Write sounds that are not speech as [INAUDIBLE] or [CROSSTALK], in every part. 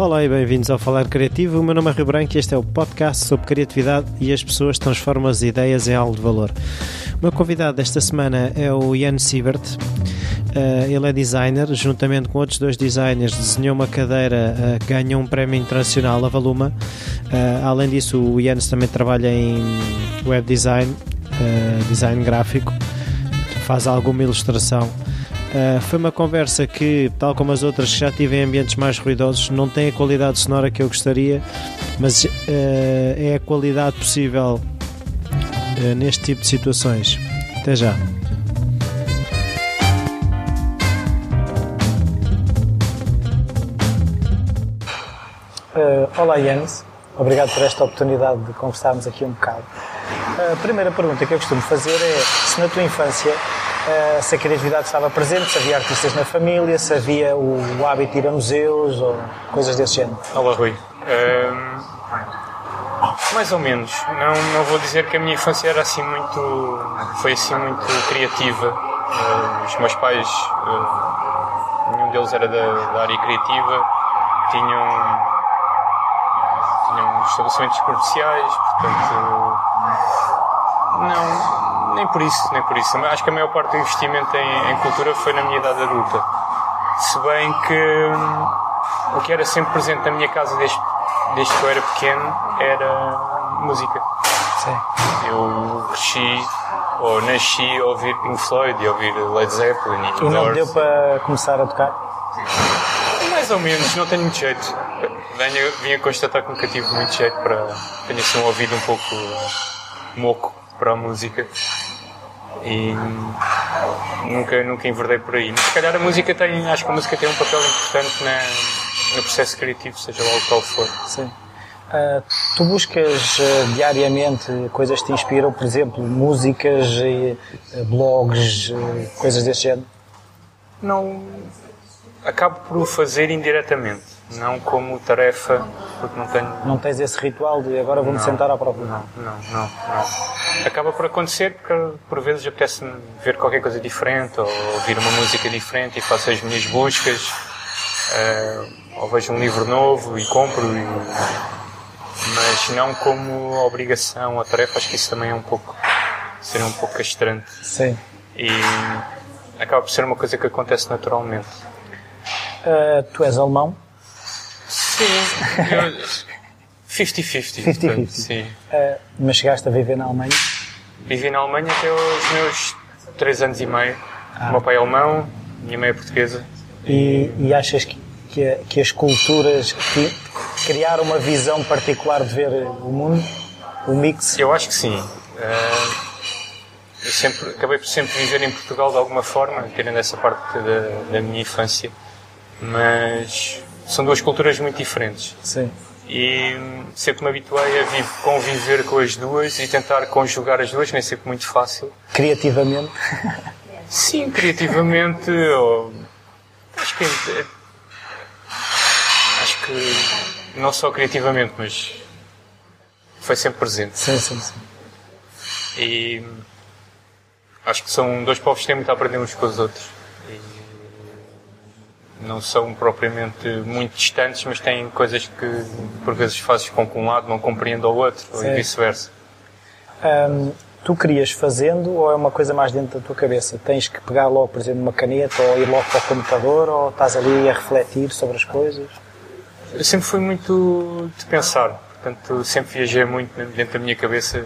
Olá e bem-vindos ao Falar Criativo. O meu nome é Rio Branco e este é o podcast sobre criatividade e as pessoas transformam as ideias em algo de valor. O meu convidado desta semana é o Ian Siebert. Uh, ele é designer, juntamente com outros dois designers, desenhou uma cadeira uh, que ganhou um prémio internacional, a Valuma. Uh, além disso, o Ian também trabalha em web design, design gráfico, faz alguma ilustração. Uh, foi uma conversa que, tal como as outras que já tive em ambientes mais ruidosos, não tem a qualidade sonora que eu gostaria, mas uh, é a qualidade possível uh, neste tipo de situações. Até já. olá, Jens. Obrigado por esta oportunidade de conversarmos aqui um bocado. A primeira pergunta que eu costumo fazer é se na tua infância se a criatividade estava presente, se havia artistas na família, se havia o, hábito de ir a museus ou coisas desse género. Olá, Rui. Uh, mais ou menos. Não, não vou dizer que a minha infância era assim muito. foi assim muito criativa. Uh, os meus pais, nenhum deles era da, da área criativa, tinham tinham estabelecimentos comerciais, portanto não nem por isso, nem por isso. Acho que a maior parte do investimento em, em cultura foi na minha idade adulta. Se bem que hum, o que era sempre presente na minha casa desde, desde que eu era pequeno era música. Sim. Eu cresci ou nasci a ouvir Pink Floyd e a ouvir Led Zeppelin e, e não deu para começar a tocar? Mais ou menos, não tenho muito jeito. Venho, vim a constatar que nunca tive muito jeito para. Tenho assim um ouvido um pouco moco para a música e nunca, nunca enverdei por aí. Mas se calhar a música tem, acho que a música tem um papel importante na, no processo criativo, seja lá o qual for. Sim. Uh, tu buscas uh, diariamente coisas que te inspiram, por exemplo, músicas, uh, blogs, coisas desse género? Não. Acabo por o fazer indiretamente não como tarefa, porque não tenho. Não tens esse ritual de agora vou-me sentar à própria? Não, não, não, não. Acaba por acontecer porque por vezes apetece-me ver qualquer coisa diferente ou ouvir uma música diferente e faço as minhas buscas, uh, ou vejo um livro novo e compro, e... mas não como obrigação ou tarefa, acho que isso também é um pouco. seria um pouco castrante. Sim. E acaba por ser uma coisa que acontece naturalmente. Uh, tu és alemão? Sim, 50-50. 50-50. Sim. Uh, mas chegaste a viver na Alemanha? Vivi na Alemanha até os meus 3 anos e meio. Ah. O meu pai é alemão, minha mãe é portuguesa. E, e achas que, que, que, as culturas criaram uma visão particular de ver o mundo? O mix? Eu acho que sim. Uh, eu sempre, acabei por sempre viver em Portugal de alguma forma, tirando essa parte da, da minha infância. Mas são duas culturas muito diferentes. Sim. E sempre me habituei a viver, conviver com as duas e tentar conjugar as duas, nem sempre muito fácil. Criativamente? Sim, criativamente. Ou, acho que. É, acho que. Não só criativamente, mas. Foi sempre presente. Sim, sim, sim. E. Acho que são dois povos que têm muito a aprender uns com os outros não são propriamente muito distantes, mas têm coisas que por vezes fazes com que um lado não compreenda o outro, ou e vice-versa. Tu querias fazendo ou é uma coisa mais dentro da tua cabeça? Tens que pegar logo, por exemplo, uma caneta ou ir logo para o computador ou estás ali a refletir sobre as coisas? Eu sempre fui muito de pensar, portanto sempre viajei muito dentro da minha cabeça.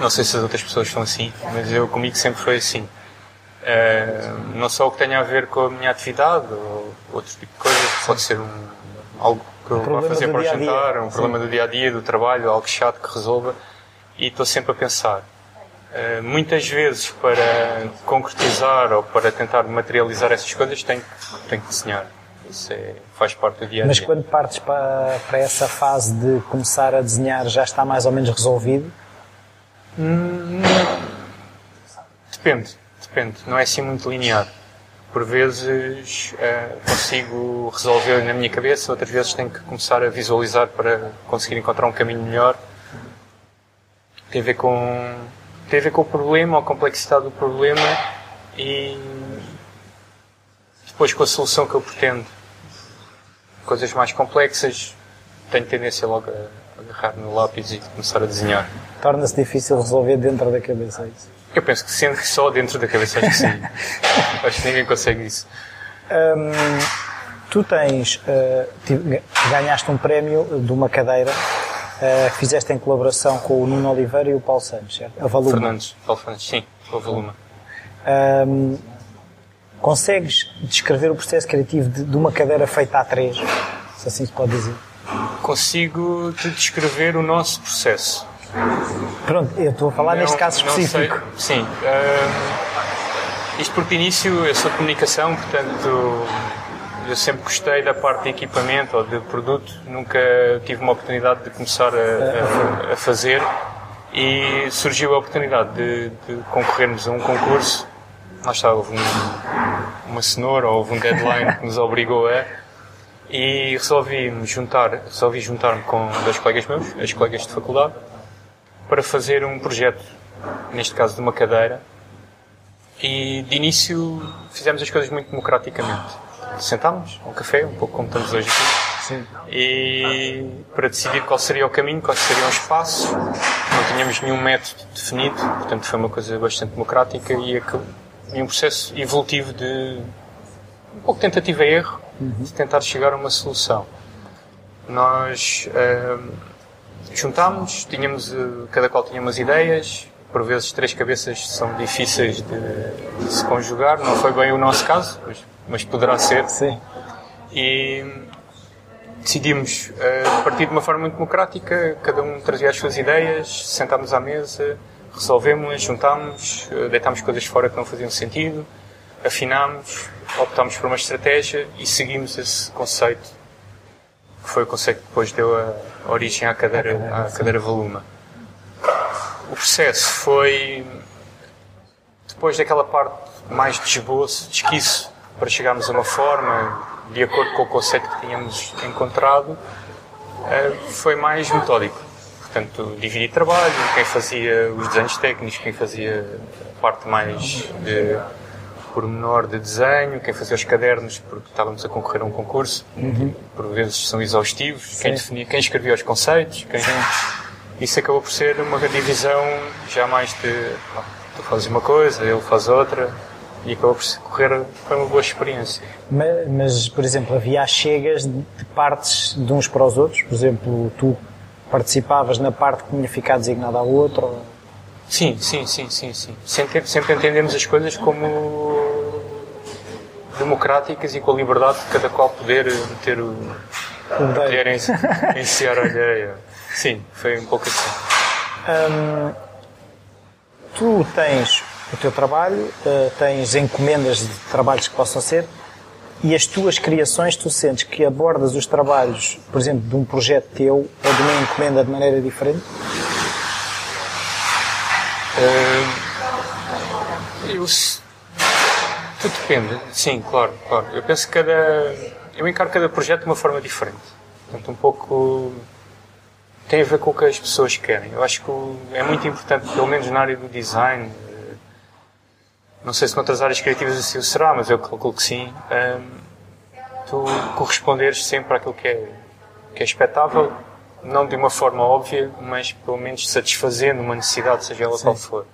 Eh, não sei se as outras pessoas são assim, mas eu comigo sempre foi assim. Uh, não só o que tenha a ver com a minha atividade ou outro tipo de coisa, pode ser um, algo que eu vá fazer para o jantar, um Sim. problema do dia a dia, do trabalho, algo chato que resolva, e estou sempre a pensar. Uh, muitas vezes, para concretizar ou para tentar materializar essas coisas, tenho, tenho que desenhar. Isso é, faz parte do dia a dia. Mas quando partes para, para essa fase de começar a desenhar, já está mais ou menos resolvido? Depende depende, não é assim muito linear. Por vezes uh, consigo resolver na minha cabeça, outras vezes tenho que começar a visualizar para conseguir encontrar um caminho melhor. Tem a ver com, tem a ver com o problema, a complexidade do problema e depois com a solução que eu pretendo. coisas mais complexas, tenho tendência logo a agarrar no lápis e começar a desenhar. Torna-se difícil resolver dentro da cabeça é isso? Eu penso que sendo só dentro da cabeça, acho que sim. [LAUGHS] acho que ninguém consegue isso. Hum, tu tens, uh, ganhaste um prémio de uma cadeira uh, que fizeste em colaboração com o Nuno Oliveira e o Paulo Santos, certo? A Valuma. Fernandes, Paulo Fernandes, sim, a Valuma. Um, consegues descrever o processo criativo de, de, uma cadeira feita a três, se assim se pode dizer? Consigo te descrever o nosso processo. Pronto, eu estou a falar não, neste caso específico. Sim. Uh, isto porque início eu sou de comunicação, portanto eu sempre gostei da parte de equipamento ou de produto, nunca tive uma oportunidade de começar a, a, a fazer e surgiu a oportunidade de, de, concorrermos a um concurso. Lá está, houve um, uma cenoura, houve um deadline que nos obrigou a. E resolvi juntar, resolvi juntar-me com dois colegas meus, as colegas de faculdade, para fazer um projeto, neste caso de uma cadeira. E de início fizemos as coisas muito democraticamente. Sentámos, um café, um pouco como estamos hoje aqui. Sim. E para decidir qual seria o caminho, qual seria o espaço. Não tínhamos nenhum método definido, portanto foi uma coisa bastante democrática e, e um processo evolutivo de um pouco tentativa e erro uhum. de tentar chegar a uma solução. Nós uh, juntámos, tínhamos, uh, cada qual tinha umas ideias, por vezes três cabeças são difíceis de, de se conjugar, não foi bem o nosso caso, mas, mas poderá ser. Sim. E decidimos uh, partir de uma forma muito democrática, cada um trazia as suas ideias, sentámos à mesa, resolvemos, juntámos, uh, deitámos coisas fora que não faziam sentido, afinámos, optámos por uma estratégia e seguimos esse conceito, foi o conceito que depois deu a, origem à cadeira, à cadeira Voluma. O processo foi, depois daquela parte mais de esboço, de esquiço, para chegarmos a uma forma, de acordo com o conceito que tínhamos encontrado, eh, foi mais metódico. Portanto, dividir trabalho, quem fazia os desenhos técnicos, quem fazia a parte mais de pormenor de desenho, quem fazia os cadernos, porque estávamos a concorrer a um concurso, uhum. por vezes são exaustivos, Sim. quem definia, quem escrevia os conceitos, quem... Isso acabou por ser uma divisão já mais de tu fazes uma coisa, ele faz outra, e acabou por correr, foi uma boa experiência. Mas, mas, por exemplo, havia chegas de partes de uns para os outros? Por exemplo, tu participavas na parte que tinha ficado designada ao outro? Sim, sim, sim, sim, sim. Sempre, sempre entendemos as coisas como democráticas e com a liberdade de cada qual poder meter o, poder iniciar [LAUGHS] a ideia. Sim, foi um pouco assim. Hum, tu tens o teu trabalho, uh, tens encomendas de trabalhos que possam ser, e as tuas criações, tu sentes que abordas os trabalhos, por exemplo, de um projeto teu ou de uma encomenda de maneira diferente? Uh, eu, tudo depende, sim, claro, claro. Eu penso que cada. Eu encaro cada projeto de uma forma diferente. Portanto, um pouco. tem a ver com o que as pessoas querem. Eu acho que é muito importante, pelo menos na área do design, não sei se noutras áreas criativas assim o será, mas eu calculo que sim, um, tu corresponderes sempre àquilo que é, que é expectável, não de uma forma óbvia, mas pelo menos satisfazendo uma necessidade, seja ela sim. qual for.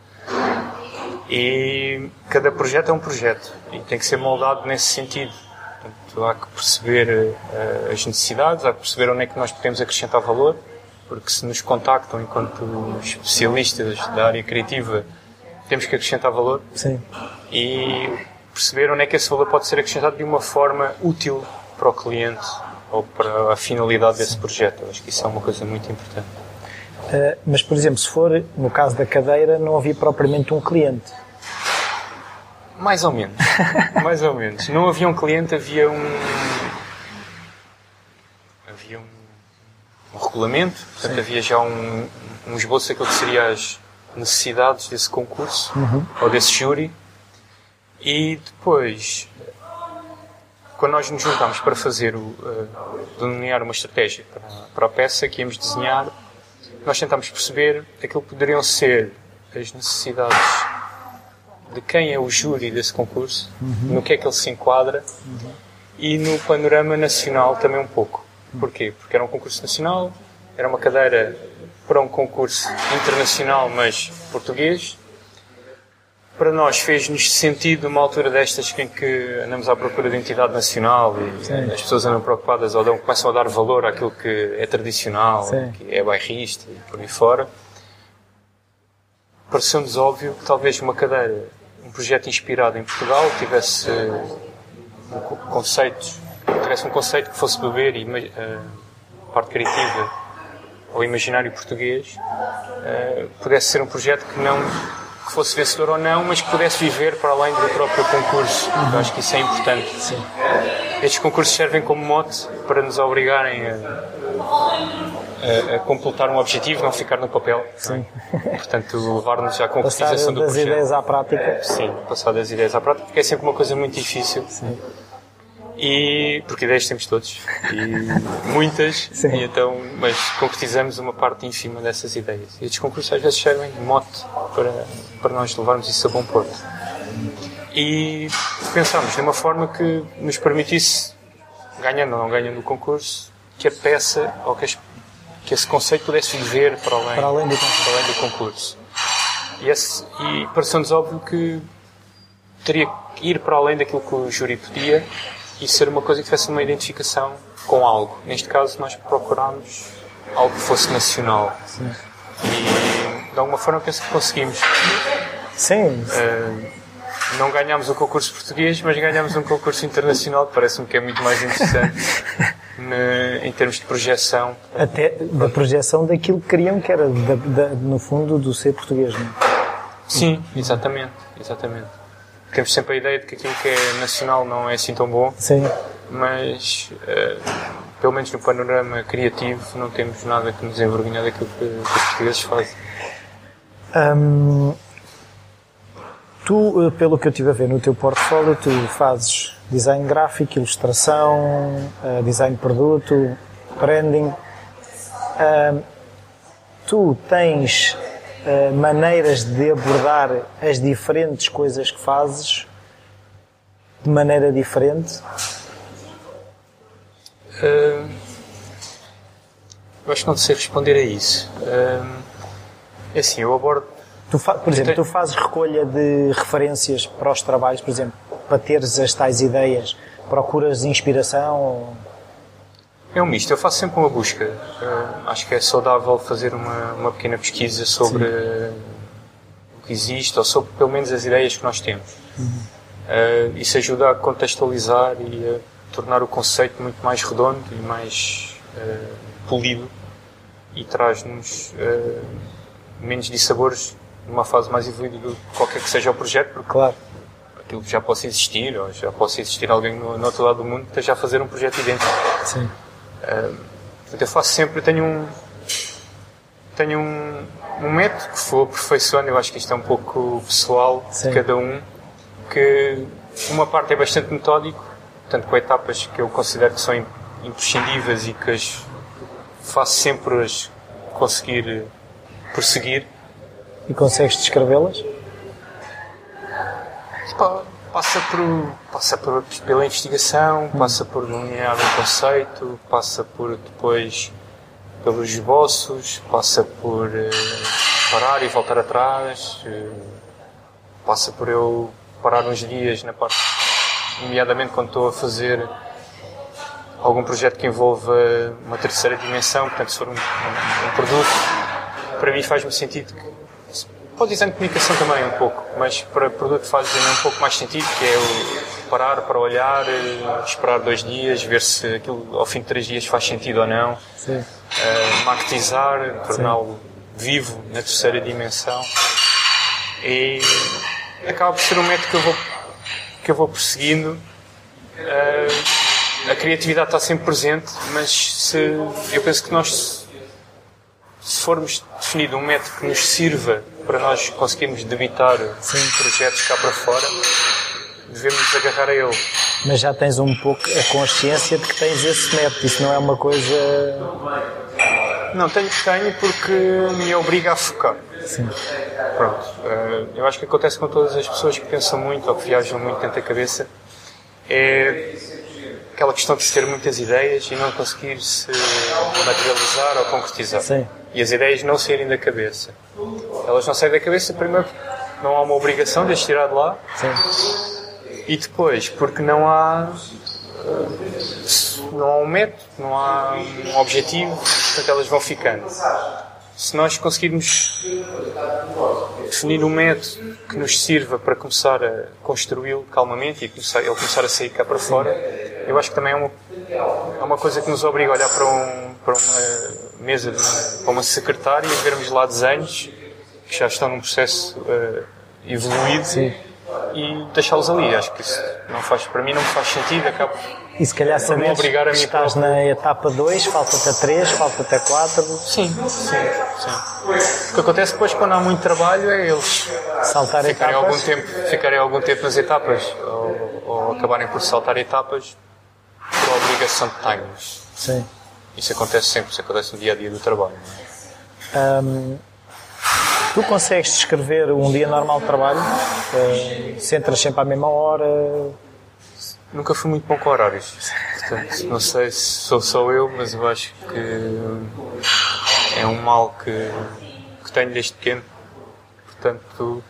E cada projeto é um projeto e tem que ser moldado nesse sentido. Portanto, há que perceber uh, as necessidades, há que perceber onde é que nós podemos acrescentar valor, porque se nos contactam enquanto especialistas da área criativa temos que acrescentar valor Sim. e perceber onde é que esse valor pode ser acrescentado de uma forma útil para o cliente ou para a finalidade desse projeto. Eu acho que isso é uma coisa muito importante. Uh, mas, por exemplo, se for no caso da cadeira, não havia propriamente um cliente. Mais ou menos. [LAUGHS] Mais ou menos. Não havia um cliente, havia um. Havia um, um regulamento, portanto, Sim. havia já um, um esboço daquilo que seria as, necessidades desse concurso uhum. ou desse júri e depois quando nós nos juntámos para fazer o uh, delinear uma estratégia para, para a peça que íamos desenhar nós tentámos perceber aquilo que poderiam ser as necessidades de quem é o júri desse concurso, uhum. no que é que ele se enquadra uhum. e no panorama nacional também um pouco. Porquê? Porque era um concurso nacional, era uma cadeira para um concurso internacional, mas português. Para nós fez-nos sentido uma altura destas em que andamos à procura de identidade nacional e Sim. as pessoas andam preocupadas ou dão, começam a dar valor àquilo que é tradicional, Sim. que é bairrista e por aí fora. Pareceu-nos óbvio que talvez uma cadeira, um projeto inspirado em Portugal, tivesse um co- conceitos, tivesse um conceito que fosse beber e a parte criativa ao imaginário português, eh, pudesse ser um projeto que não que fosse vencedor ou não, mas que pudesse viver para além do próprio concurso. Eu acho que isso é importante. Estes concursos servem como mote para nos obrigarem a, a- a completar um objetivo, não ficar no papel. Sim. Portanto, levar-nos à Passar concretização do das projeto. ideias à prática. Sim, passar das ideias à prática, porque é sempre uma coisa muito difícil. E porque ideias temos todos e muitas, [LAUGHS] Sim. e então, mas concretizamos uma parte ínfima dessas ideias. E estes concursos às vezes servem de mote para, para nós levarmos isso a bom porto. E pensámos numa forma que nos permitisse, ganhando ou não ganhando o concurso, que a peça ou que, as- que esse conceito pudesse viver para além, Para além do concurso. para além do concurso. E, esse, e pareceu-nos óbvio que teria que ir para além daquilo que o júri pedia e ser uma coisa que tivesse uma identificação com algo. Neste caso, nós procurámos algo que fosse nacional. E, de alguma forma, penso que conseguimos. Sim, Uh, não ganhámos o concurso português, mas ganhámos um concurso internacional que parece-me que é muito mais interessante [LAUGHS] ne- em termos de projeção. até da projeção daquilo que queriam, que era, da- da- no fundo, do ser português. Não? é? Sim, exatamente, exatamente. Temos sempre a ideia de que aquilo que é nacional não é assim tão bom, Sim. mas uh, pelo menos no panorama criativo não temos nada que nos envergonhar daquilo que, que os portugueses fazem. Hum, tu, eh, pelo que eu estive a ver no teu portfólio, tu fazes design gráfico, ilustração, eh, design de produto, branding. Hum, tu tens eh, maneiras de abordar as diferentes coisas que fazes de maneira diferente? Uh, eu acho que não sei responder a isso. Uh, é assim, eu abordo Tu por exemplo, tu fazes recolha de referências para os trabalhos, por exemplo, para teres as tais ideias, procuras inspiração? ou- É um misto, eu faço sempre uma busca. Uh, acho que é saudável fazer uma, uma pequena pesquisa sobre o que existe, ou sobre pelo menos as ideias que nós temos. Uh, isso ajuda a contextualizar e a tornar o conceito muito mais redondo e mais uh, polido e traz-nos uh, menos dissabores numa fase mais evoluída do que qualquer que seja o projeto, porque Claro. aquilo já possa existir, ou já possa existir alguém no, no outro lado do mundo que esteja a fazer um projeto idêntico. Sim. Eu faço sempre, tenho um, tenho um, um método que vou aperfeiçoando, eu acho que isto é um pouco pessoal Sim. de cada um, que uma parte é bastante metódico, portanto com etapas que eu considero que são im- imprescindíveis e que as faço sempre as conseguir prosseguir. E consegues descrevê-las? Passa, por, passa por, pela investigação, passa por delinear um conceito, passa por depois pelos esboços, passa por eh, parar e voltar atrás, eh, passa por eu parar uns dias na parte, nomeadamente quando estou a fazer algum projeto que envolva uma terceira dimensão, portanto se for um, um- um produto, para mim faz-me sentido que para o design de comunicação também um pouco, mas para produto faz um pouco mais sentido, que é o parar para olhar, esperar dois dias, ver se aquilo ao fim de três dias faz sentido ou não, Sim. eh, maquetizar, torná-lo vivo na terceira dimensão. E acaba por ser um método que eu vou, que eu vou perseguindo. Eh, a criatividade está sempre presente, mas se, eu penso que nós, se formos definir um método que nos sirva para nós conseguirmos debitar projetos cá para fora, devemos nos agarrar a ele. Mas já tens um pouco a consciência de que tens esse método. Isso não é uma coisa. Não, tenho tenho porque me obriga a focar. Sim. Pronto. eh, eu acho que acontece com todas as pessoas que pensam muito ou que viajam muito dentro da cabeça é aquela questão de se ter muitas ideias e não conseguir se materializar ou concretizar. Sim. E as ideias não saírem da cabeça. Elas não saem da cabeça, primeiro, porque não há uma obrigação de as tirar de lá. Sim. E depois, porque não há. Não há um método, não há um objetivo, portanto elas vão ficando. Se nós conseguirmos definir um método que nos sirva para começar a construí-lo calmamente e começar, ele começar a sair cá para fora, eu acho que também é uma, é uma coisa que nos obriga a olhar para, um, para uma mesa, de, para uma secretária e vermos lá desenhos que já estão num processo uh, evoluído Sim. e deixá-los ali. Acho que isso não faz, para mim não me faz sentido. Acabo E se calhar a que estás na etapa 2, falta-te a 3, falta-te a 4, Sim, sim, sim. O que acontece depois quando há muito trabalho é eles saltar ficarem algum etapas. tempo, ficarem algum tempo nas etapas ou, ou acabarem por saltar etapas por obrigação de timings. Sim. Isso acontece sempre, isso acontece no dia a dia do trabalho. é? Hum, tu consegues descrever um dia normal de trabalho? Uh, se entras sempre à mesma hora? Nunca fui muito bom com horários. Portanto, não sei se sou só eu, mas eu acho que é um mal que, que tenho desde pequeno. Portanto,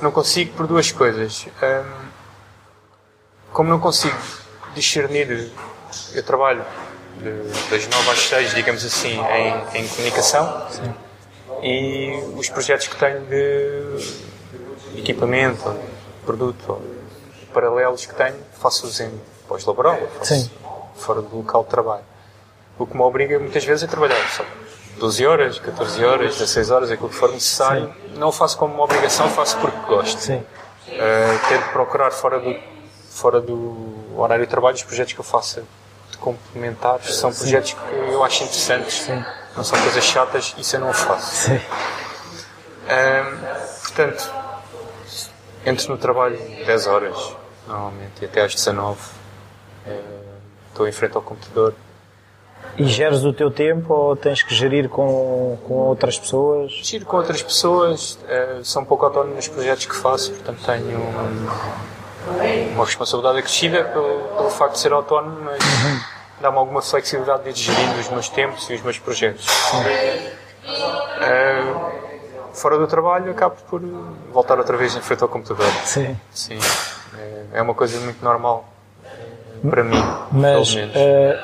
não consigo por duas coisas. Hum, como não consigo discernir, eu trabalho de- das 9 às 6, digamos assim, em, em comunicação. E os projetos que tenho de equipamento, produto, paralelos que tenho, faço-os em pós-laboral, faço Sim. fora do local de trabalho. O que me obriga muitas vezes a trabalhar só 12 horas, 14 horas, 16 horas, aquilo que for necessário. Não o faço como uma obrigação, faço porque gosto. Sim. Uh, tento procurar fora do, fora do horário de trabalho os projetos que eu faça de complementares. São projetos que eu acho interessantes, não são coisas chatas, isso eu não faço. Sim. Ahm, portanto, entro no trabalho 10 horas, normalmente, e até às 19. Eh, Estou em frente ao computador. E geres o teu tempo ou tens que gerir com, com outras pessoas? Giro com outras pessoas, eh, sou um pouco autónomo nos projetos que faço, portanto tenho um- uma responsabilidade acrescida pelo, pelo facto de ser autónomo, mas dá-me alguma flexibilidade de ir gerindo os meus tempos e os meus projetos. Eh, fora do trabalho, acabo por voltar outra vez em frente ao computador. Sim. Sim, é- é uma coisa muito normal eh, para mim, Mas eh,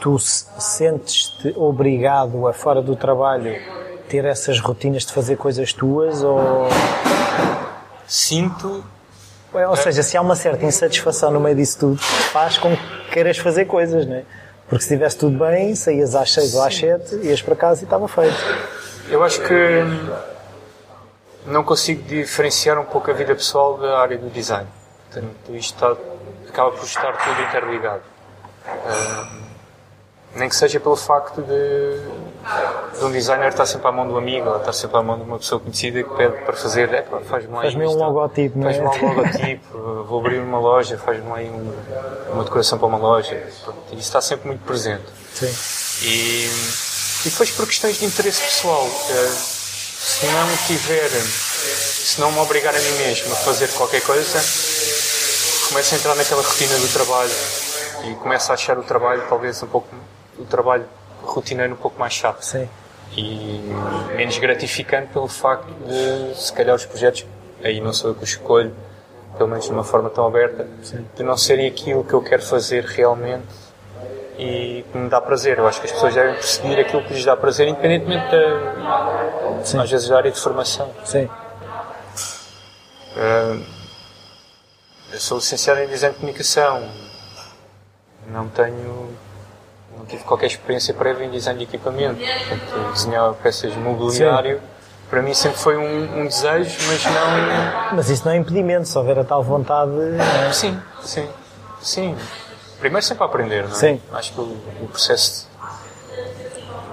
tu se- sentes-te obrigado a fora do trabalho ter essas rotinas de fazer coisas tuas ou, Sinto, ou seja, se há uma certa insatisfação no meio disso tudo, faz com que queiras fazer coisas, não é? Porque se estivesse tudo bem, saías às 6 ou às 7, ias para casa e estava feito. Eu acho que não consigo diferenciar um pouco a vida pessoal da área do design. Portanto, isto está- acaba por estar tudo interligado. Nem que seja pelo facto de, de um designer estar sempre à mão do amigo, ou estar sempre à mão de uma pessoa conhecida que pede para fazer, "Epá, faz-me Faz-me um isto." logotipo, é? Faz-me um [LAUGHS] logotipo, vou abrir uma loja, faz-me aí um- uma decoração para uma loja. Pronto, Isso está sempre muito presente. Sim. E, e depois por questões de interesse pessoal, eh, se não tiver, se não me obrigar a mim mesmo a fazer qualquer coisa, começo a entrar naquela rotina do trabalho e começo a achar o trabalho talvez um pouco, o trabalho rotineiro um pouco mais chato Sim. e menos gratificante pelo facto de, se calhar, os projetos, aí não sou eu que os escolho, pelo menos de uma forma tão aberta, de não serem aquilo que eu quero fazer realmente e que me dá prazer. Eu acho que as pessoas devem perseguir aquilo que lhes dá prazer, independentemente da, Sim. às vezes, da área de formação. Sim. Ah, eu sou licenciado em Design de Comunicação. Não tenho. Não tive qualquer experiência prévia em design de equipamento. Portanto, desenhar peças de mobiliário, para mim sempre foi um, um desejo, mas não. Mas isso não é impedimento, se houver a tal vontade. é? Sim, sim, sim. Primeiro sempre aprender, não é? Sim. Acho que o, o processo.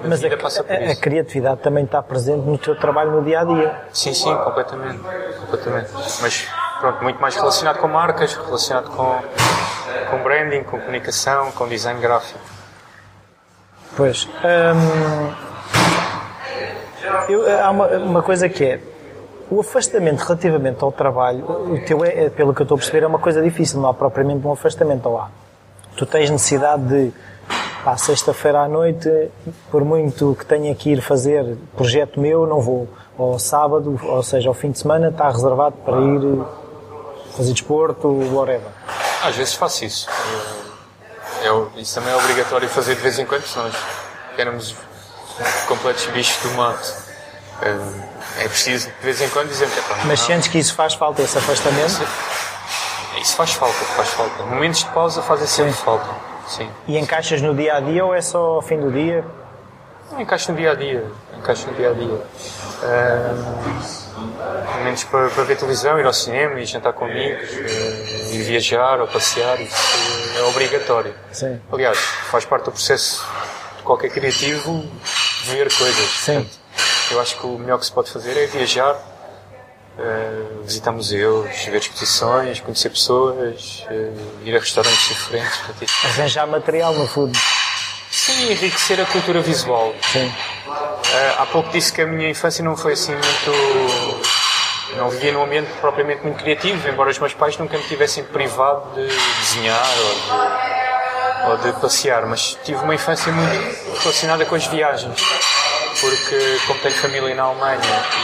Mas a, a- a criatividade também está presente no teu trabalho no dia a dia. Sim, sim, completamente. completamente. Mas pronto, muito mais relacionado com marcas, relacionado com, com branding, com comunicação, com design gráfico. Pois. hum, eu- há uma, uma coisa que é. O afastamento relativamente ao trabalho, o teu é, é, pelo que eu estou a perceber, é uma coisa difícil, não há propriamente um afastamento ao há. Tu tens necessidade de, pá, sexta-feira à noite, por muito que tenha que ir fazer projeto meu, não vou. Ou sábado, ou seja, ao fim de semana, está reservado para ir fazer desporto, whatever. Às vezes faço isso. Eu, isso também é obrigatório fazer de vez em quando, senão nós éramos completos bichos do mato. É preciso de vez em quando dizer que é Mas sentes que isso faz falta, esse afastamento? Isso faz falta, faz falta. Momentos de pausa fazem sempre Sim. falta. Sim. E encaixas no dia a dia ou é só ao fim do dia? Não, encaixo no dia a dia. Encaixo no dia a dia. momentos para, para, ver televisão, ir ao cinema, ir jantar com amigos, uh, ir viajar ou passear, isso é obrigatório. Sim. Aliás, faz parte do processo de qualquer criativo ver coisas. Sim. Portanto, eu acho que o melhor que se pode fazer é viajar, uh, visitar museus, ver exposições, conhecer pessoas, uh, ir a restaurantes diferentes. Portanto, Arranjar material, no fundo. Sim, enriquecer a cultura visual. Sim. Uh, há pouco disse que a minha infância não foi assim muito. Não vivia num ambiente propriamente muito criativo, embora os meus pais nunca me tivessem privado de desenhar ou de, ou de passear, mas tive uma infância muito relacionada com as viagens porque como tenho família na Alemanha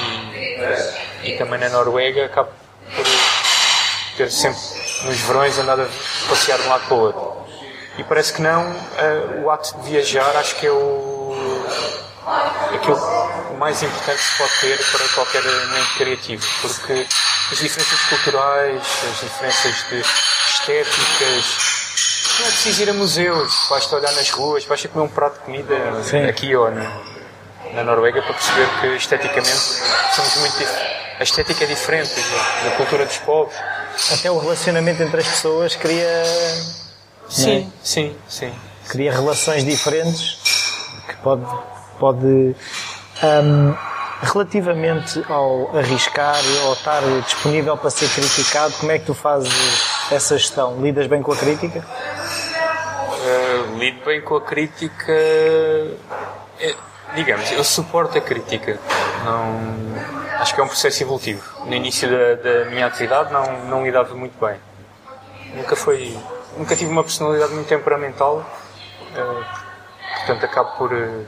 e, e também na Noruega, acabo por ter sempre nos verões andado a passear de um lado para o outro. E parece que não, uh, o ato de viajar acho que é o aquilo mais importante que se pode ter para qualquer mente criativo, porque as diferenças culturais, as diferenças de estéticas, não é preciso ir a museus, basta olhar nas ruas, basta comer um prato de comida Sim. aqui ou no, na Noruega para perceber que esteticamente somos muito diferentes. A estética é diferente da, da, cultura dos povos. Até o relacionamento entre as pessoas cria. Sim, é? sim, sim. Cria relações diferentes que pode. pode um, relativamente ao arriscar ou estar disponível para ser criticado, como é que tu fazes essa gestão? Lidas bem com a crítica? Uh, lido bem com a crítica. É digamos, eu suporto a crítica. Não, acho que é um processo evolutivo. No início da, da minha atividade não, não lidava muito bem. Nunca foi, nunca tive uma personalidade muito temperamental, uh, portanto acabo por uh,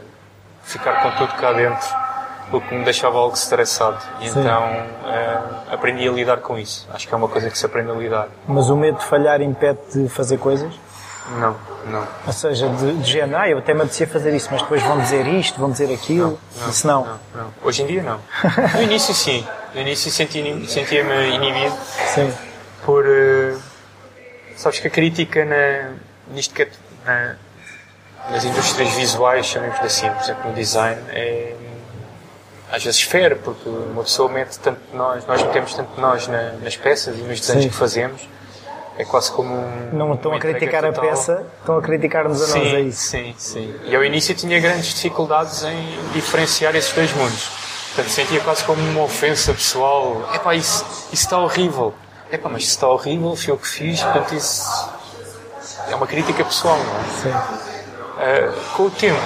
ficar com tudo cá dentro, o que me deixava algo estressado. E Sim. então uh, aprendi a lidar com isso. Acho que é uma coisa que se aprende a lidar. Mas o medo de falhar impede de fazer coisas? Não, não. Ou seja, de, de género, ah, eu até me apetecia fazer isso, mas depois vão dizer isto, vão dizer aquilo. Não, não, isso não. não. não. Hoje em dia não. [LAUGHS] No início sim. No início sentia-me sentia inibido. Sim. Por. Uh, sabes que a crítica na, nisto que é, na, nas indústrias visuais, chamemos assim, por exemplo, no design, é às vezes fere, porque uma pessoa mete tanto de nós, nós metemos tanto de nós na, nas peças e nos desenhos Sim. que fazemos é quase como um. Não estão a criticar a peça, estão a criticar-nos a nós, é isso. Sim, sim. E ao início tinha grandes dificuldades em diferenciar esses dois mundos. Portanto, sentia quase como uma ofensa pessoal. Epá, isso, isso está horrível. Epá, mas isso está horrível, foi o que fiz, portanto, isso. É uma crítica pessoal, não é? Sim. Uh, com o tempo,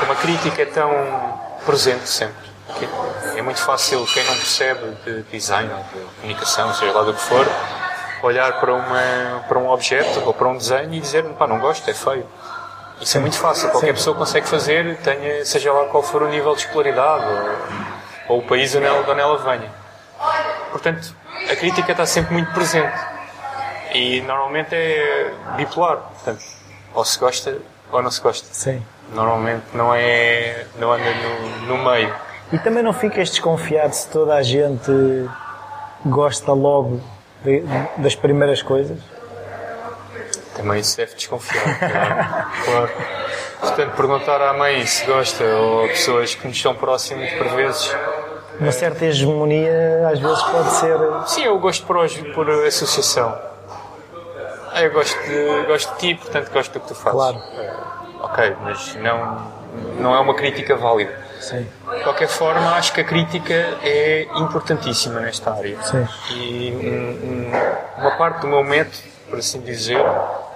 como a crítica é tão presente sempre, é muito fácil quem não percebe de design de comunicação, seja lá do que for, olhar para, uma, para um objeto ou para um desenho e dizer, pá, não gosto, é feio. Isso Sim. é muito fácil, qualquer Sim. pessoa consegue fazer, tenha, seja lá qual for o nível de escolaridade ou, ou o país onde ela, onde ela venha. Portanto, a crítica está sempre muito presente e normalmente é bipolar, portanto, ou se gosta ou não se gosta. Sim. Normalmente não é, não anda no, no meio. E também não ficas desconfiado se toda a gente gosta logo de, das primeiras coisas? Também se deve desconfiar, claro. claro. Portanto, perguntar à mãe se gosta ou a pessoas que nos são próximas por vezes. Uma certa hegemonia às vezes pode ser. Sim, eu gosto por, por associação. Eu gosto de, gosto de ti, portanto gosto do que tu fazes. Claro. Uh, ok, mas não, não é uma crítica válida. Sim. De qualquer forma, acho que a crítica é importantíssima nesta área. Sim. E um, um, uma parte do meu método, por assim dizer,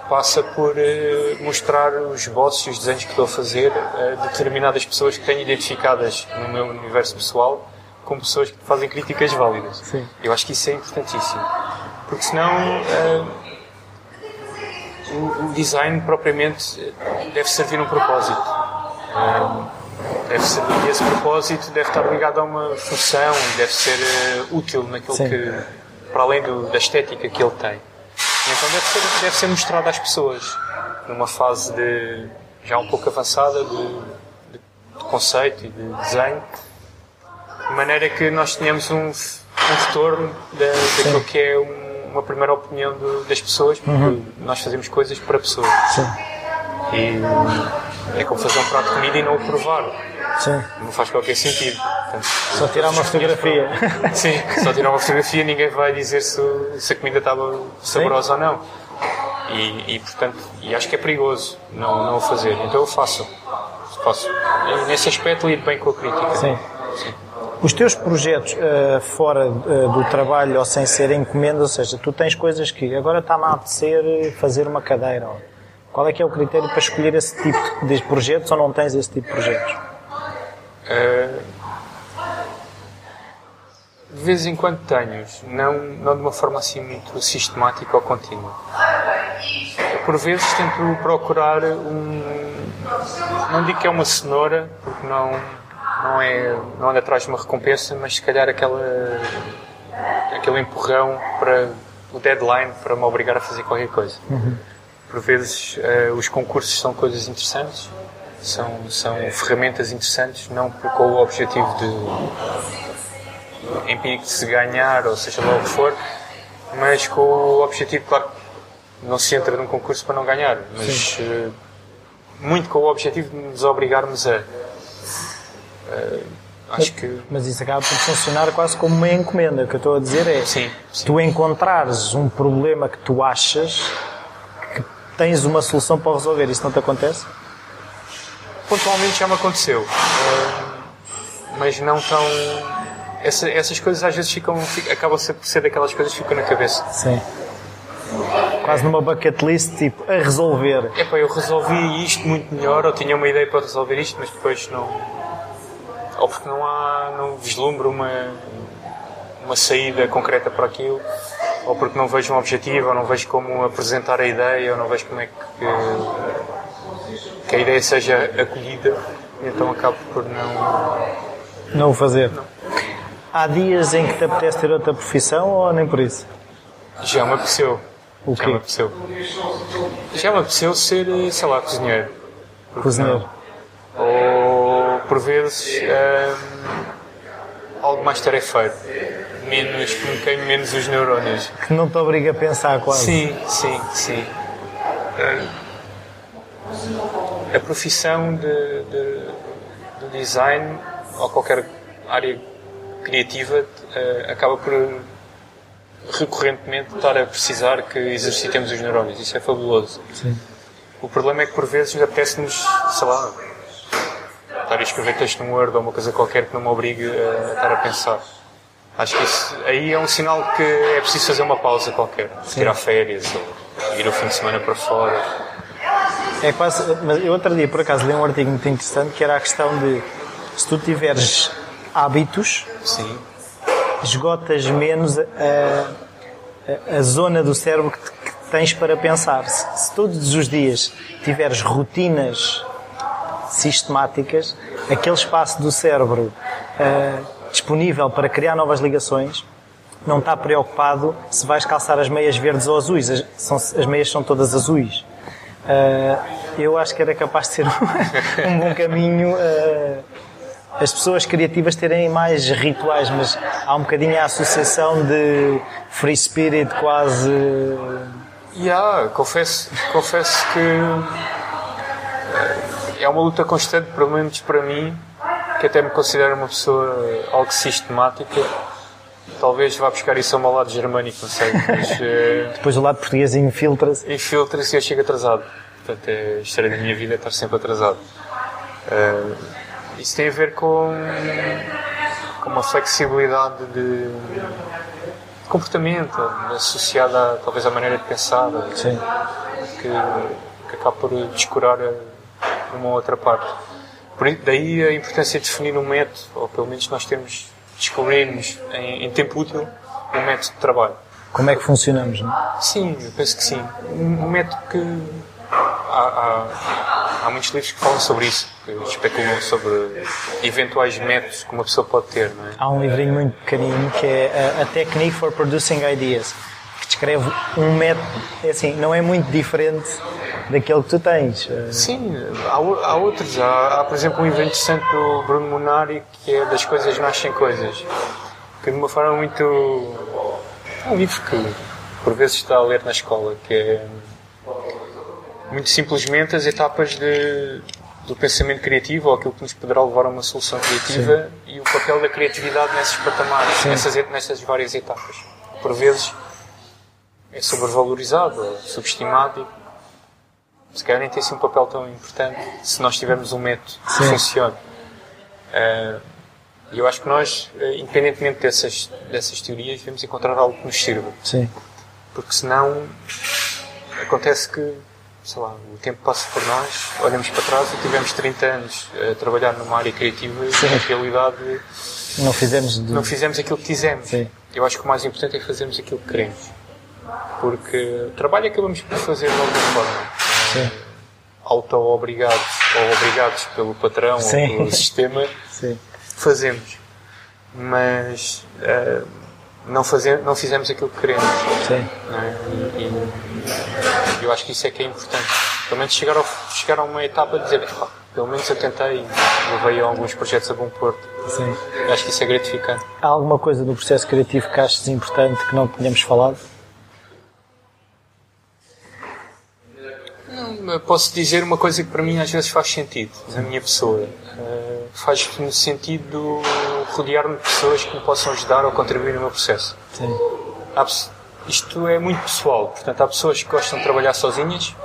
passa por uh, mostrar os esboços e os desenhos que estou a fazer a determinadas pessoas que tenho identificadas no meu universo pessoal como pessoas que fazem críticas válidas. Sim. Eu acho que isso é importantíssimo. Porque senão uh, o design propriamente deve servir um propósito. Deve ser, e esse propósito deve estar ligado a uma função e deve ser uh, útil naquilo Sim. que, para além do, da estética que ele tem. Então deve ser, deve ser mostrado às pessoas numa fase de, já um pouco avançada de, de, de conceito e de desenho, de maneira que nós tenhamos um, um retorno da, daquilo que é um, uma primeira opinião das pessoas, porque uhum. nós fazemos coisas para pessoas. Sim. E é como fazer um prato de comida e não o provar. Sim. Não faz qualquer sentido. Portanto, só tirar uma fotografia. [LAUGHS] Sim, só tirar uma fotografia ninguém vai dizer se, se a comida estava saborosa Sim. ou não. E, e, portanto, e acho que é perigoso não, não o fazer. Então eu faço. faço. E nesse aspecto lido bem com a crítica. Sim. Sim. Os teus projetos uh, fora uh, do trabalho ou sem ser encomenda, ou seja, tu tens coisas que agora está-me a apetecer fazer uma cadeira. Qual é que é o critério para escolher esse tipo de projetos ou não tens esse tipo de projetos? De vez em quando tenho, não, não de uma forma assim muito sistemática ou contínua. Por vezes tento procurar um. Não digo que é uma cenoura, porque não, não, é, não anda atrás de uma recompensa, mas se calhar aquela, aquele empurrão para o deadline para me obrigar a fazer qualquer coisa. Uhum. Por vezes uh, os concursos são coisas interessantes, são, são ferramentas interessantes, não com o objetivo de empírico de se ganhar, ou seja lá o que for, mas com o objetivo, claro, não se entra num concurso para não ganhar, mas uh, muito com o objetivo de nos obrigarmos a. Uh, acho que... Mas isso acaba por funcionar quase como uma encomenda. O que eu estou a dizer é: sim, sim. tu encontrares um problema que tu achas que tens uma solução para resolver. Isso não te acontece? Pontualmente já me aconteceu, uh, mas não tão essa, essas coisas às vezes ficam, ficam acabam por ser daquelas coisas que ficam na cabeça. Sim. Quase numa bucket list, tipo, a resolver. É pá, eu resolvi isto muito melhor, ou tinha uma ideia para resolver isto, mas depois não. Ou porque não há, não vislumbro uma, uma saída concreta para aquilo, ou porque não vejo um objetivo, ou não vejo como apresentar a ideia, ou não vejo como é que, que a ideia seja acolhida, então acabo por não. Não o fazer. Não. Há dias em que te apetece ter outra profissão ou nem por isso? Já me apeteceu. O quê? Já me apeteceu. Já me apeteceu ser, sei lá, cozinheiro. Cozinheiro. Ou, por vezes, hum, algo mais tarefeiro. Menos, que me queime menos os neurónios. Que não te obriga a pensar quase. Sim, sim, sim. Hum, a profissão de, de, de design ou qualquer área criativa uh, acaba por recorrentemente estar a precisar que exercitemos os neurónios. Isso é fabuloso. Sim. O problema é que por vezes apetece-nos, sei lá, estar a escrever texto no Word ou uma coisa qualquer que não me obrigue a estar a pensar. Acho que isso aí é um sinal que é preciso fazer uma pausa qualquer. Sim. Tirar férias ou ir o fim de semana para fora. É quase. Mas eu outro dia, por acaso, li um artigo muito interessante que era a questão de se tu tiveres hábitos, Sim. esgotas menos a, a, a, zona do cérebro que, que tens para pensar. Se, se, todos os dias tiveres rotinas sistemáticas, aquele espaço do cérebro uh, disponível para criar novas ligações não está preocupado se vais calçar as meias verdes ou azuis. As, são, as meias são todas azuis. Uh, eu acho que era capaz de ser [LAUGHS] um, bom caminho uh, as pessoas criativas terem mais rituais, mas há um bocadinho a associação de free spirit quase. Yeah, confesso, confesso que eh, é uma luta constante, pelo menos para mim, que até me considero uma pessoa algo sistemática. Talvez vá buscar isso ao meu lado germânico, não sei. Mas, [LAUGHS] eh, Depois o lado português infiltra-se. Infiltra-se e eu chego atrasado. Portanto, é a história da minha vida é estar sempre atrasado. Uh, isso tem a ver com, com uma flexibilidade de comportamento associada a, talvez à maneira de pensar Sim. Que, que acaba por descurar uma outra parte. Por, daí a importância de definir um método, ou pelo menos nós temos, descobrirmos em, em tempo útil um método de trabalho. Como é que funcionamos, não Sim, eu penso que sim. Um método que há, há, há, muitos livros que falam sobre isso, que especulam sobre eventuais métodos que uma pessoa pode ter. Não é? Há um livrinho muito pequenino que é A Technique for Producing Ideas, descreve um método, é assim, não é muito diferente daquele que tu tens. Sim, há, há outros. Há, há, por exemplo, um livro interessante do Bruno Munari que é Das Coisas Nascem Coisas, que de uma forma muito. É um livro que por vezes está a ler na escola, que é muito simplesmente as etapas de, do pensamento criativo ou aquilo que nos poderá levar a uma solução criativa Sim. e o papel da criatividade nesses patamares, nessas, nessas várias etapas. Por vezes é sobrevalorizado, subestimado e se calhar nem tem assim um papel tão importante se nós tivermos um método Sim. que funcione. Uh, e eu acho que nós, eh, independentemente dessas, dessas teorias, devemos encontrar algo que nos sirva. Sim. Porque senão acontece que sei lá, o tempo passa por nós, olhamos para trás e tivemos 30 anos a trabalhar numa área criativa Sim. e na realidade não fizemos, de... não fizemos aquilo que quisemos. Sim. Eu acho que o mais importante é fazermos aquilo que queremos. Porque trabalho acabamos por fazer de alguma forma. Sim. Auto-obrigados ou obrigados pelo patrão Sim. ou pelo [LAUGHS] sistema, Sim. fazemos. Mas uh, não, fazer, não fizemos aquilo que queremos. Sim. É? E, e, eu acho que isso é que é importante. Pelo menos chegar, ao, chegar a uma etapa de dizer, pelo menos eu tentei e levei alguns projetos a bom porto. Sim. Eu acho que isso é gratificante. Há alguma coisa no processo criativo que achas importante que não tínhamos falado? Posso dizer uma coisa que para mim às vezes faz sentido, na minha pessoa. Uh, faz-me sentido rodear-me de pessoas que me possam ajudar ou contribuir no meu processo. Sim. Há, isto é muito pessoal, portanto, há pessoas que gostam de trabalhar sozinhas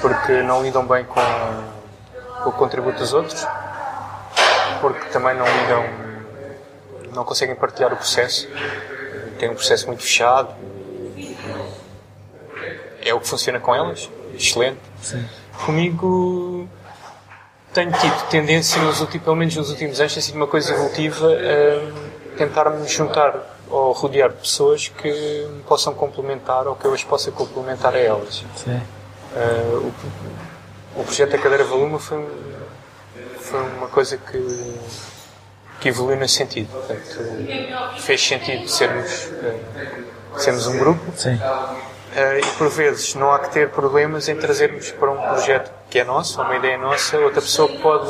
porque não lidam bem com, com o contributo dos outros, porque também não lidam, não conseguem partilhar o processo, têm um processo muito fechado. É o que funciona com elas, excelente. Sim. Comigo tenho tido tendência, nos últimos, pelo menos nos últimos anos, tem sido uma coisa evolutiva a tentar-me juntar ou rodear de pessoas que me possam complementar ou que eu as possa complementar a elas. Sim. Uh, o, o, projeto da Cadeira Valuma foi, foi uma coisa que, que evoluiu nesse sentido. Portanto, fez sentido sermos, uh, sermos um grupo. Sim. Uh, e por vezes não há que ter problemas em trazermos para um projeto que é nosso, uma ideia nossa, outra pessoa que pode.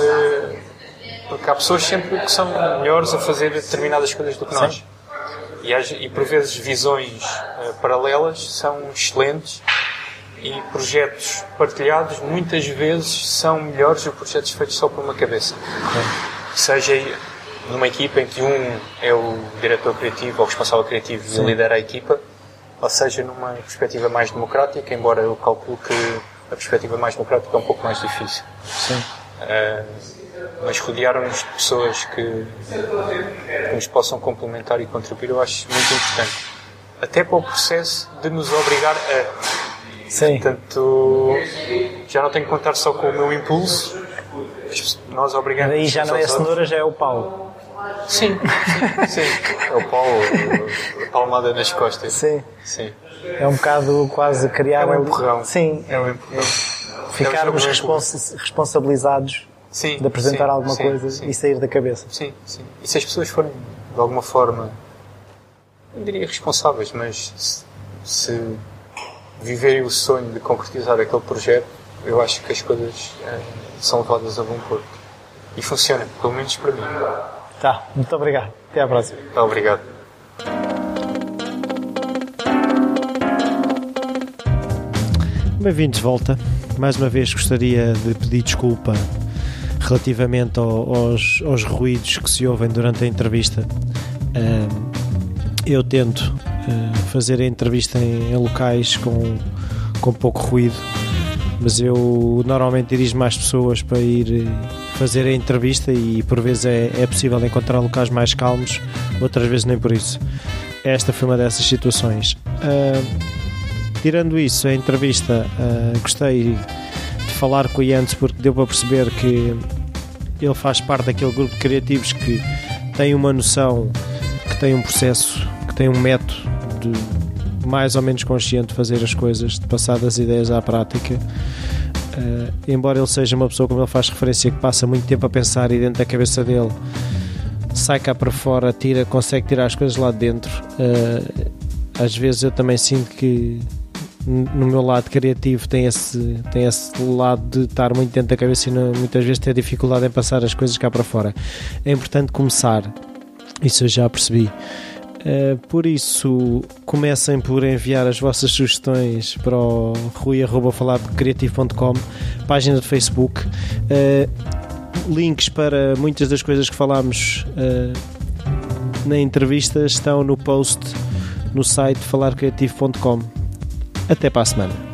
Porque há pessoas sempre que são melhores a fazer determinadas coisas do que nós. Sim. E, e por vezes visões uh, paralelas são excelentes e projetos partilhados muitas vezes são melhores do que projetos feitos só por uma cabeça. Seja numa equipa em que um é o diretor criativo ou responsável criativo Sim. e lidera a equipa, ou seja, numa perspectiva mais democrática, embora eu calculo que a perspectiva mais democrática é um pouco mais difícil. Sim. Uh, mas rodear-nos de pessoas que, que, nos possam complementar e contribuir, eu acho muito importante. Até para o processo de nos obrigar a. Sim. Portanto, já não tenho que contar só com o meu impulso, nós obrigamos. Aí já não é a cenoura, já é o pau. Sim, sim, sim. É o pau, a palmada nas costas. Sim. Sim. É um bocado quase criar. É um empurrão. Sim. É um empurrão. Ficarmos respons responsabilizados sim, de apresentar sim, alguma sim, coisa sim. e sair da cabeça. Sim, sim. E se as pessoas forem, de alguma forma, não diria responsáveis, mas se, se viverem o sonho de concretizar aquele projeto, eu acho que as coisas eh, são levadas a bom porto. E funciona, pelo menos para mim. Tá, muito obrigado. Até à próxima. Obrigado. Bem-vindos de volta. Mais uma vez gostaria de pedir desculpa relativamente ao, aos, aos, ruídos que se ouvem durante a entrevista. Eu tento uh, fazer a entrevista em, em, locais com, com pouco ruído, mas eu normalmente dirijo mais pessoas para ir fazer a entrevista e por vezes é, é possível encontrar locais mais calmos, outras vezes nem por isso. Esta foi uma dessas situações. Uh, tirando isso, a entrevista, uh, gostei de falar com o Jens porque deu para perceber que ele faz parte daquele grupo de criativos que tem uma noção, que tem um processo, que tem um método de mais ou menos consciente de fazer as coisas, de passar das ideias à prática. Uh, embora ele seja uma pessoa, como ele faz referência, que passa muito tempo a pensar e dentro da cabeça dele sai cá para fora, tira, consegue tirar as coisas lá de dentro. Uh, às vezes eu também sinto que no meu lado criativo tem esse, tem esse lado de estar muito dentro da cabeça e não, muitas vezes ter dificuldade em passar as coisas cá para fora. É importante começar, isso eu já percebi. Uh, por isso, comecem por enviar as vossas sugestões para o rui.falarcreativo.com, página de Facebook. Uh, links para muitas das coisas que falámos uh, na entrevista estão no post no site falarcreativo.com. Até para a semana.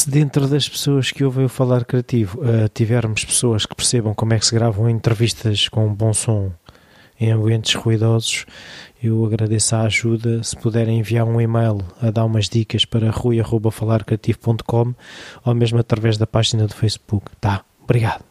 Se dentro das pessoas que ouvem o falar criativo uh, tivermos pessoas que percebam como é que se gravam entrevistas com um bom som em ambientes ruidosos, eu agradeço a ajuda. Se puderem enviar um e-mail a dar umas dicas para rui.falarcreativo.com ou mesmo através da página do Facebook. Tá, obrigado.